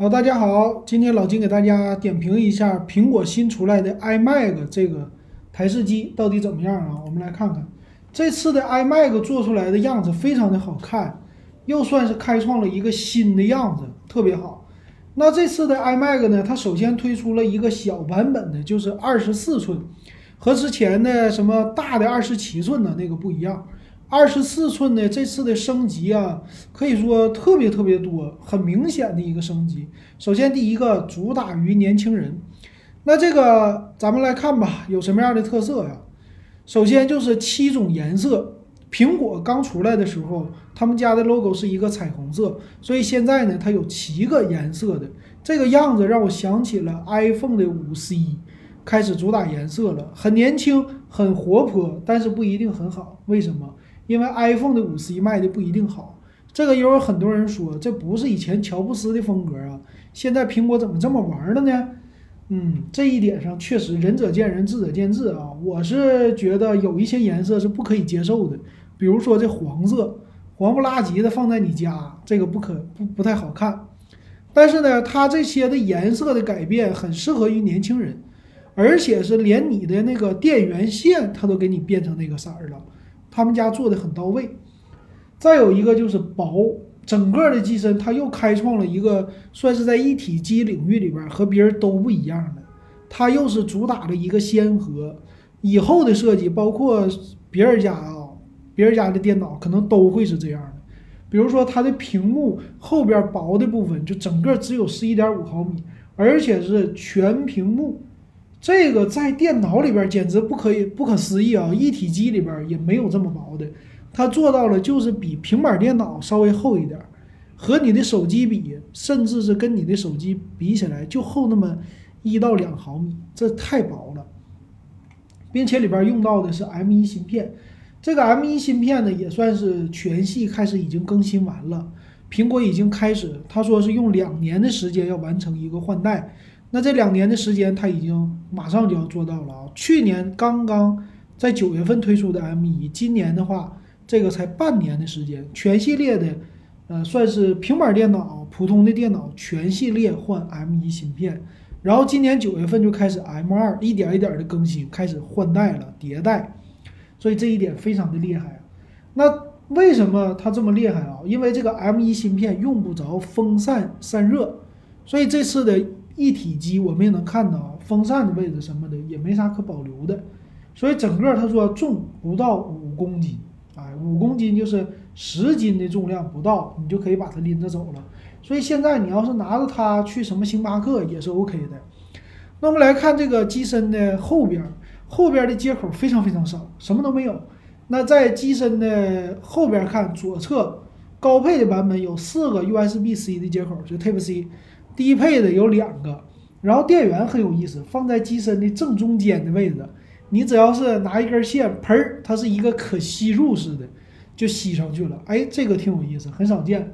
好，大家好，今天老金给大家点评一下苹果新出来的 iMac 这个台式机到底怎么样啊？我们来看看，这次的 iMac 做出来的样子非常的好看，又算是开创了一个新的样子，特别好。那这次的 iMac 呢，它首先推出了一个小版本的，就是二十四寸，和之前的什么大的二十七寸的那个不一样。二十四寸的这次的升级啊，可以说特别特别多，很明显的一个升级。首先第一个主打于年轻人，那这个咱们来看吧，有什么样的特色呀？首先就是七种颜色。苹果刚出来的时候，他们家的 logo 是一个彩虹色，所以现在呢，它有七个颜色的这个样子，让我想起了 iPhone 的五 C，开始主打颜色了，很年轻，很活泼，但是不一定很好。为什么？因为 iPhone 的五 C 卖的不一定好，这个也有很多人说这不是以前乔布斯的风格啊，现在苹果怎么这么玩了呢？嗯，这一点上确实仁者见仁，智者见智啊。我是觉得有一些颜色是不可以接受的，比如说这黄色，黄不拉几的放在你家，这个不可不不太好看。但是呢，它这些的颜色的改变很适合于年轻人，而且是连你的那个电源线它都给你变成那个色儿了。他们家做的很到位，再有一个就是薄，整个的机身它又开创了一个算是在一体机领域里边和别人都不一样的，它又是主打了一个先河，以后的设计包括别人家啊，别人家的电脑可能都会是这样的，比如说它的屏幕后边薄的部分就整个只有十一点五毫米，而且是全屏幕。这个在电脑里边简直不可以不可思议啊！一体机里边也没有这么薄的，它做到了就是比平板电脑稍微厚一点，和你的手机比，甚至是跟你的手机比起来就厚那么一到两毫米，这太薄了，并且里边用到的是 M1 芯片，这个 M1 芯片呢也算是全系开始已经更新完了，苹果已经开始，他说是用两年的时间要完成一个换代。那这两年的时间，它已经马上就要做到了啊！去年刚刚在九月份推出的 M1，今年的话，这个才半年的时间，全系列的，呃，算是平板电脑、普通的电脑全系列换 M1 芯片，然后今年九月份就开始 M2，一点一点的更新，开始换代了，迭代，所以这一点非常的厉害啊。那为什么它这么厉害啊？因为这个 M1 芯片用不着风扇散热，所以这次的。一体机我们也能看到，风扇的位置什么的也没啥可保留的，所以整个他说重不到五公斤，哎，五公斤就是十斤的重量不到，你就可以把它拎着走了。所以现在你要是拿着它去什么星巴克也是 OK 的。那我们来看这个机身的后边，后边的接口非常非常少，什么都没有。那在机身的后边看左侧，高配的版本有四个 USB-C 的接口，就 Type C。低配的有两个，然后电源很有意思，放在机身的正中间的位置。你只要是拿一根线，喷儿，它是一个可吸入式的，就吸上去了。哎，这个挺有意思，很少见。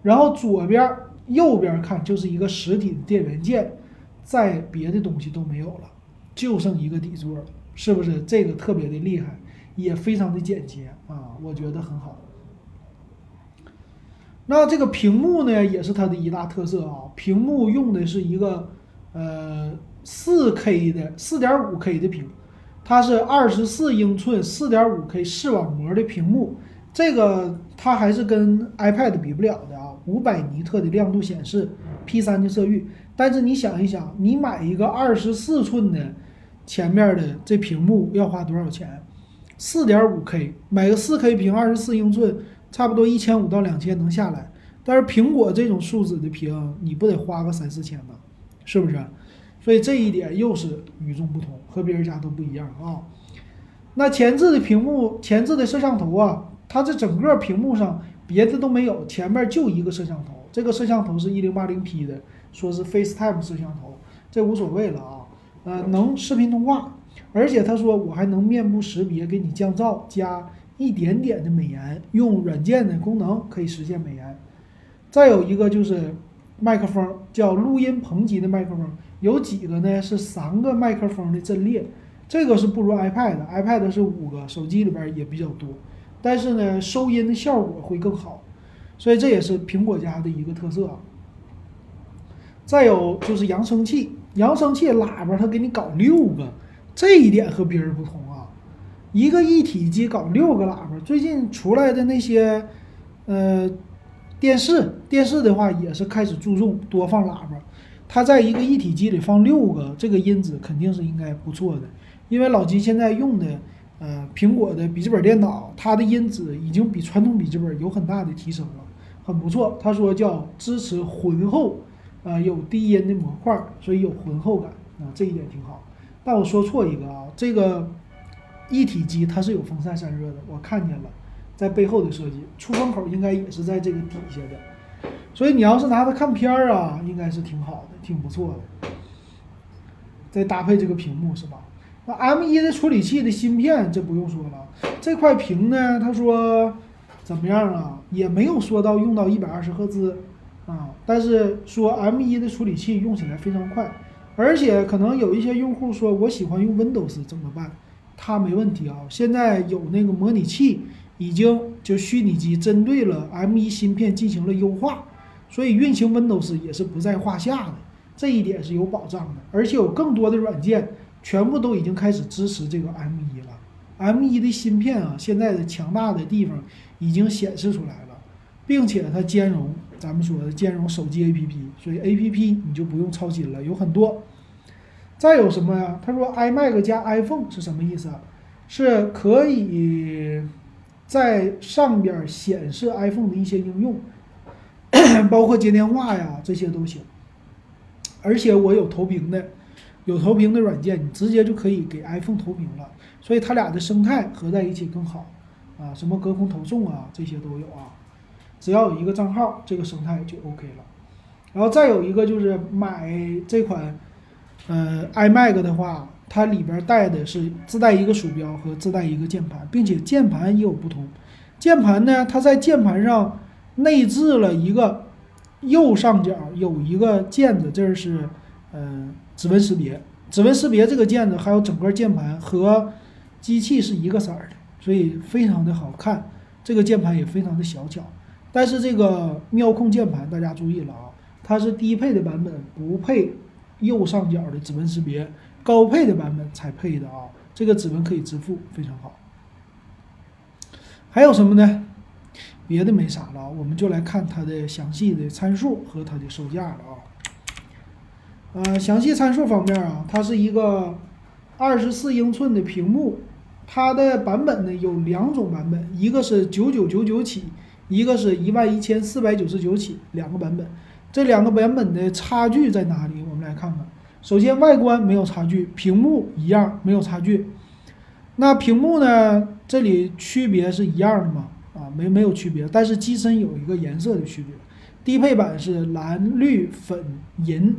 然后左边、右边看就是一个实体的电源键，再别的东西都没有了，就剩一个底座了，是不是？这个特别的厉害，也非常的简洁啊，我觉得很好。那这个屏幕呢，也是它的一大特色啊。屏幕用的是一个呃四 K 的四点五 K 的屏，它是二十四英寸四点五 K 视网膜的屏幕。这个它还是跟 iPad 比不了的啊，五百尼特的亮度显示，P 三的色域。但是你想一想，你买一个二十四寸的前面的这屏幕要花多少钱？四点五 K 买个四 K 屏，二十四英寸。差不多一千五到两千能下来，但是苹果这种数字的屏，你不得花个三四千吧？是不是？所以这一点又是与众不同，和别人家都不一样啊。那前置的屏幕，前置的摄像头啊，它这整个屏幕上别的都没有，前面就一个摄像头。这个摄像头是一零八零 P 的，说是 FaceTime 摄像头，这无所谓了啊。呃，能视频通话，而且他说我还能面部识别，给你降噪加。一点点的美颜，用软件的功能可以实现美颜。再有一个就是麦克风，叫录音棚级的麦克风，有几个呢？是三个麦克风的阵列，这个是不如 iPad 的，iPad 是五个，手机里边也比较多，但是呢，收音的效果会更好，所以这也是苹果家的一个特色。再有就是扬声器，扬声器喇叭它给你搞六个，这一点和别人不同。一个一体机搞六个喇叭，最近出来的那些呃电视，电视的话也是开始注重多放喇叭。它在一个一体机里放六个，这个音质肯定是应该不错的，因为老金现在用的呃苹果的笔记本电脑，它的音质已经比传统笔记本有很大的提升了，很不错。他说叫支持浑厚，呃有低音的模块，所以有浑厚感啊，这一点挺好。但我说错一个啊，这个一体机它是有风扇散热的，我看见了，在背后的设计，出风口应该也是在这个底下的。所以你要是拿它看片儿啊，应该是挺好的，挺不错的。再搭配这个屏幕是吧？那 M1 的处理器的芯片这不用说了，这块屏呢，他说怎么样啊？也没有说到用到一百二十赫兹啊，但是说 M1 的处理器用起来非常快，而且可能有一些用户说我喜欢用 Windows 怎么办？它没问题啊，现在有那个模拟器已经就虚拟机针对了 M1 芯片进行了优化。所以运行 Windows 也是不在话下的，这一点是有保障的，而且有更多的软件全部都已经开始支持这个 M1 了。M1 的芯片啊，现在的强大的地方已经显示出来了，并且它兼容咱们说的兼容手机 APP，所以 APP 你就不用操心了，有很多。再有什么呀？他说 iMac 加 iPhone 是什么意思？是可以在上边显示 iPhone 的一些应用。包括接电话呀，这些都行。而且我有投屏的，有投屏的软件，你直接就可以给 iPhone 投屏了。所以它俩的生态合在一起更好啊，什么隔空投送啊，这些都有啊。只要有一个账号，这个生态就 OK 了。然后再有一个就是买这款呃 iMac 的话，它里边带的是自带一个鼠标和自带一个键盘，并且键盘也有不同。键盘呢，它在键盘上。内置了一个右上角有一个键子，这是嗯指纹识别。指纹识别这个键子还有整个键盘和机器是一个色儿的，所以非常的好看。这个键盘也非常的小巧。但是这个妙控键盘大家注意了啊，它是低配的版本不配右上角的指纹识别，高配的版本才配的啊。这个指纹可以支付，非常好。还有什么呢？别的没啥了，我们就来看它的详细的参数和它的售价了啊。呃，详细参数方面啊，它是一个二十四英寸的屏幕，它的版本呢有两种版本，一个是九九九九起，一个是一万一千四百九十九起，两个版本。这两个版本的差距在哪里？我们来看看。首先外观没有差距，屏幕一样没有差距。那屏幕呢？这里区别是一样的吗？啊，没没有区别，但是机身有一个颜色的区别，低配版是蓝绿粉银，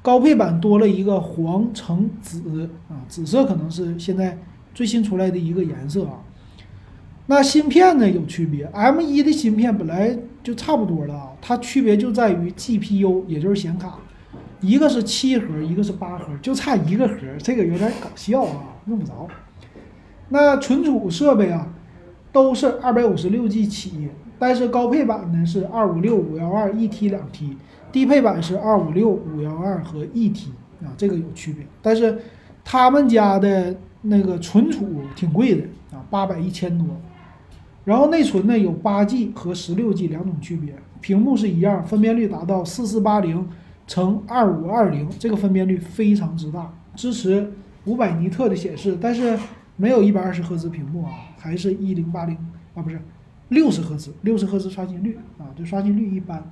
高配版多了一个黄橙紫啊，紫色可能是现在最新出来的一个颜色啊。那芯片呢有区别，M1 的芯片本来就差不多了啊，它区别就在于 GPU，也就是显卡，一个是七核，一个是八核，就差一个核，这个有点搞笑啊，用不着。那存储设备啊。都是二百五十六 G 起，但是高配版呢是二五六五幺二一 T 两 T，低配版是二五六五幺二和一 T 啊，这个有区别。但是他们家的那个存储挺贵的啊，八百一千多。然后内存呢有八 G 和十六 G 两种区别，屏幕是一样，分辨率达到四四八零乘二五二零，这个分辨率非常之大，支持五百尼特的显示，但是。没有一百二十赫兹屏幕啊，还是一零八零啊，不是六十赫兹，六十赫兹刷新率啊，这刷新率一般。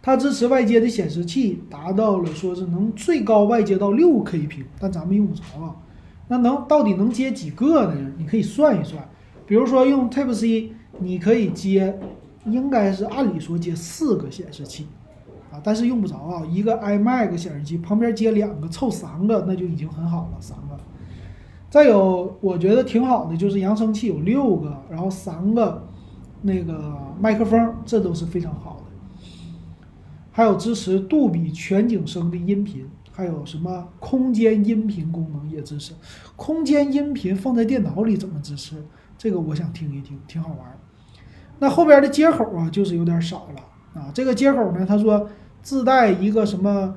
它支持外接的显示器，达到了说是能最高外接到六 K 屏，但咱们用不着啊。那能到底能接几个呢？你可以算一算，比如说用 Type C，你可以接，应该是按理说接四个显示器啊，但是用不着啊。一个 iMac 显示器旁边接两个，凑三个那就已经很好了，三个。再有，我觉得挺好的，就是扬声器有六个，然后三个那个麦克风，这都是非常好的。还有支持杜比全景声的音频，还有什么空间音频功能也支持。空间音频放在电脑里怎么支持？这个我想听一听，挺好玩。那后边的接口啊，就是有点少了啊。这个接口呢，他说自带一个什么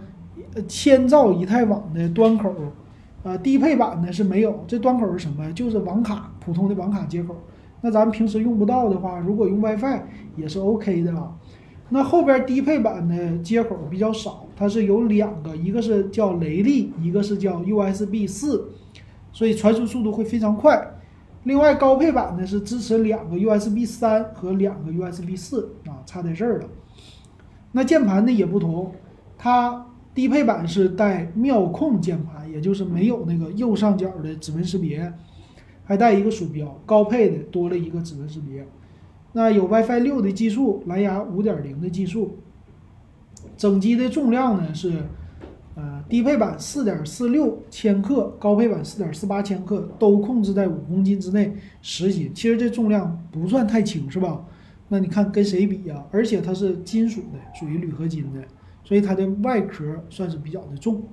千兆以太网的端口，呃，低配版呢是没有。这端口是什么？就是网卡普通的网卡接口。那咱们平时用不到的话，如果用 WiFi 也是 OK 的啊。那后边低配版的接口比较少，它是有两个，一个是叫雷利，一个是叫 USB 四，所以传输速度会非常快。另外高配版呢是支持两个 USB 三和两个 USB 四啊，差在这儿了。那键盘呢也不同，它低配版是带妙控键盘，也就是没有那个右上角的指纹识别，还带一个鼠标。高配的多了一个指纹识别。那有 WiFi 六的技术，蓝牙五点零的技术。整机的重量呢是，呃，低配版四点四六千克，高配版四点四八千克，都控制在五公斤之内，实心。其实这重量不算太轻，是吧？那你看跟谁比呀？而且它是金属的，属于铝合金的，所以它的外壳算是比较的重。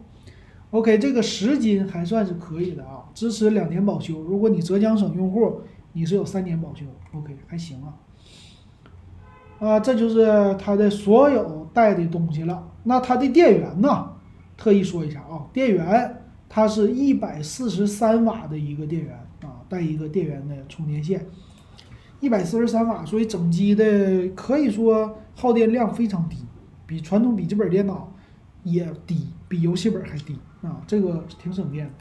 OK，这个十斤还算是可以的啊，支持两年保修。如果你浙江省用户，你是有三年保修。OK，还行啊。啊，这就是它的所有带的东西了。那它的电源呢？特意说一下啊，电源它是一百四十三瓦的一个电源啊，带一个电源的充电线，一百四十三瓦，所以整机的可以说耗电量非常低，比传统笔记本电脑也低，比游戏本还低啊，这个挺省电的。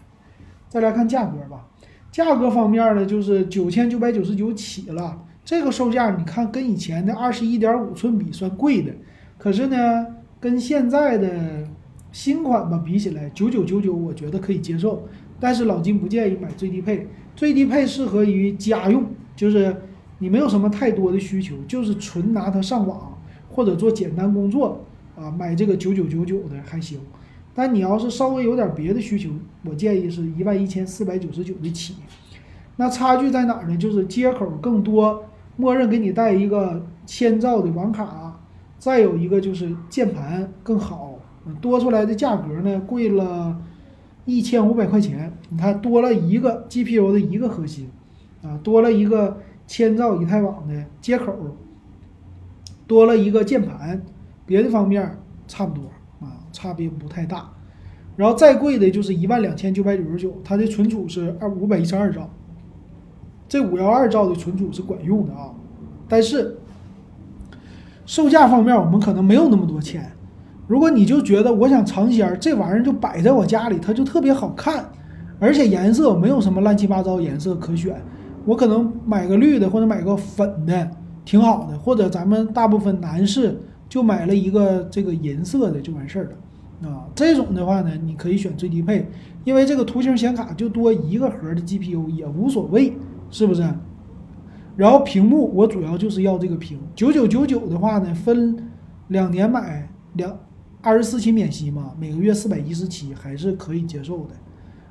再来看价格吧，价格方面呢，就是九千九百九十九起了。这个售价你看跟以前的二十一点五寸比算贵的，可是呢，跟现在的新款吧比起来，九九九九我觉得可以接受。但是老金不建议买最低配，最低配适合于家用，就是你没有什么太多的需求，就是纯拿它上网或者做简单工作啊，买这个九九九九的还行。但你要是稍微有点别的需求，我建议是一万一千四百九十九的起。那差距在哪儿呢？就是接口更多。默认给你带一个千兆的网卡，再有一个就是键盘更好，多出来的价格呢贵了一千五百块钱。你看多了一个 GPU 的一个核心，啊，多了一个千兆以太网的接口，多了一个键盘，别的方面差不多啊，差别不太大。然后再贵的就是一万两千九百九十九，它的存储是二五百一十二兆。这五幺二兆的存储是管用的啊，但是售价方面我们可能没有那么多钱。如果你就觉得我想尝鲜儿，这玩意儿就摆在我家里，它就特别好看，而且颜色没有什么乱七八糟颜色可选，我可能买个绿的或者买个粉的挺好的，或者咱们大部分男士就买了一个这个银色的就完事儿了啊。这种的话呢，你可以选最低配，因为这个图形显卡就多一个核的 GPU 也无所谓。是不是？然后屏幕我主要就是要这个屏，九九九九的话呢，分两年买两二十四期免息嘛，每个月四百一十七还是可以接受的。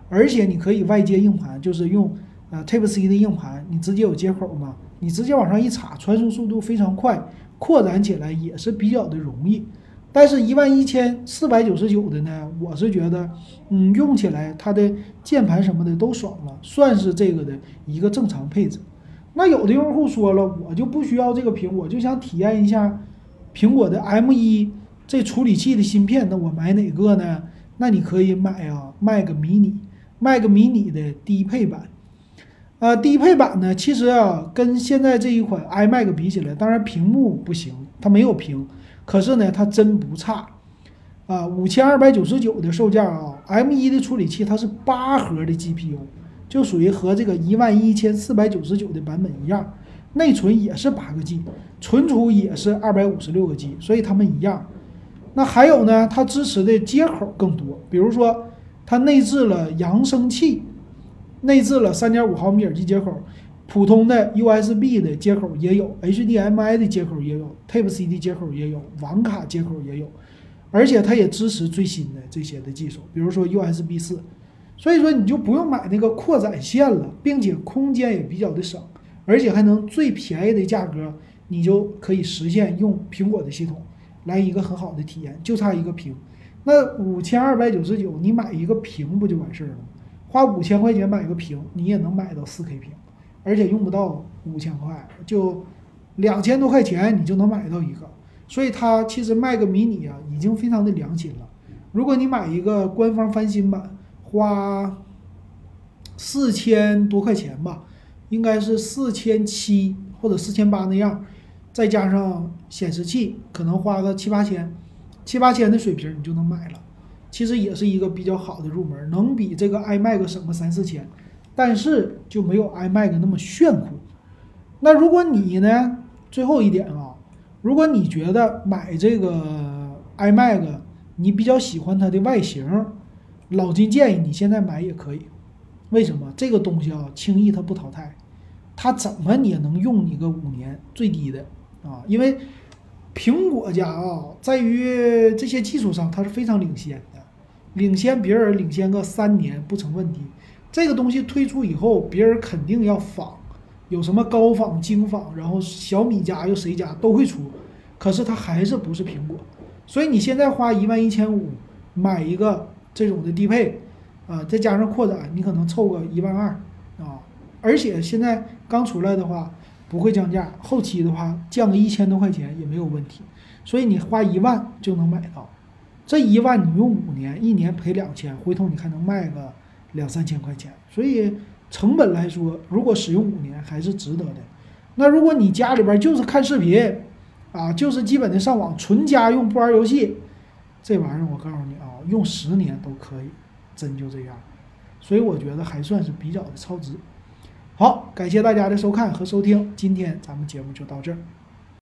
而且你可以外接硬盘，就是用呃 Type C 的硬盘，你直接有接口嘛，你直接往上一插，传输速度非常快，扩展起来也是比较的容易。但是，一万一千四百九十九的呢，我是觉得，嗯，用起来它的键盘什么的都爽了，算是这个的一个正常配置。那有的用户说了，我就不需要这个屏，我就想体验一下苹果的 M1 这处理器的芯片，那我买哪个呢？那你可以买啊，Mac mini，Mac mini 的低配版。呃，低配版呢，其实啊，跟现在这一款 iMac 比起来，当然屏幕不行，它没有屏。可是呢，它真不差，啊，五千二百九十九的售价啊，M1 的处理器它是八核的 GPU，就属于和这个一万一千四百九十九的版本一样，内存也是八个 G，存储也是二百五十六个 G，所以它们一样。那还有呢，它支持的接口更多，比如说它内置了扬声器，内置了三点五毫米耳机接口。普通的 USB 的接口也有，HDMI 的接口也有，Type C 的接口也有，网卡接口也有，而且它也支持最新的这些的技术，比如说 USB 四，所以说你就不用买那个扩展线了，并且空间也比较的省，而且还能最便宜的价格，你就可以实现用苹果的系统来一个很好的体验，就差一个屏。那五千二百九十九，你买一个屏不就完事儿了？花五千块钱买个屏，你也能买到四 K 屏。而且用不到五千块，就两千多块钱你就能买到一个，所以它其实卖个迷你啊已经非常的良心了。如果你买一个官方翻新版，花四千多块钱吧，应该是四千七或者四千八那样，再加上显示器，可能花个七八千，七八千的水平你就能买了。其实也是一个比较好的入门，能比这个 iMac 省个三四千，但是就没有 iMac 那么炫酷。那如果你呢，最后一点啊，如果你觉得买这个 iMac，你比较喜欢它的外形，老金建议你现在买也可以。为什么？这个东西啊，轻易它不淘汰，它怎么也能用你个五年最低的啊，因为苹果家啊，在于这些技术上它是非常领先的。领先别人领先个三年不成问题，这个东西推出以后，别人肯定要仿，有什么高仿、精仿，然后小米家又谁家都会出，可是它还是不是苹果，所以你现在花一万一千五买一个这种的低配，啊，再加上扩展，你可能凑个一万二啊，而且现在刚出来的话不会降价，后期的话降个一千多块钱也没有问题，所以你花一万就能买到。这一万你用五年，一年赔两千，回头你看能卖个两三千块钱，所以成本来说，如果使用五年还是值得的。那如果你家里边就是看视频，啊，就是基本的上网，纯家用不玩游戏，这玩意儿我告诉你啊，用十年都可以，真就这样。所以我觉得还算是比较的超值。好，感谢大家的收看和收听，今天咱们节目就到这儿。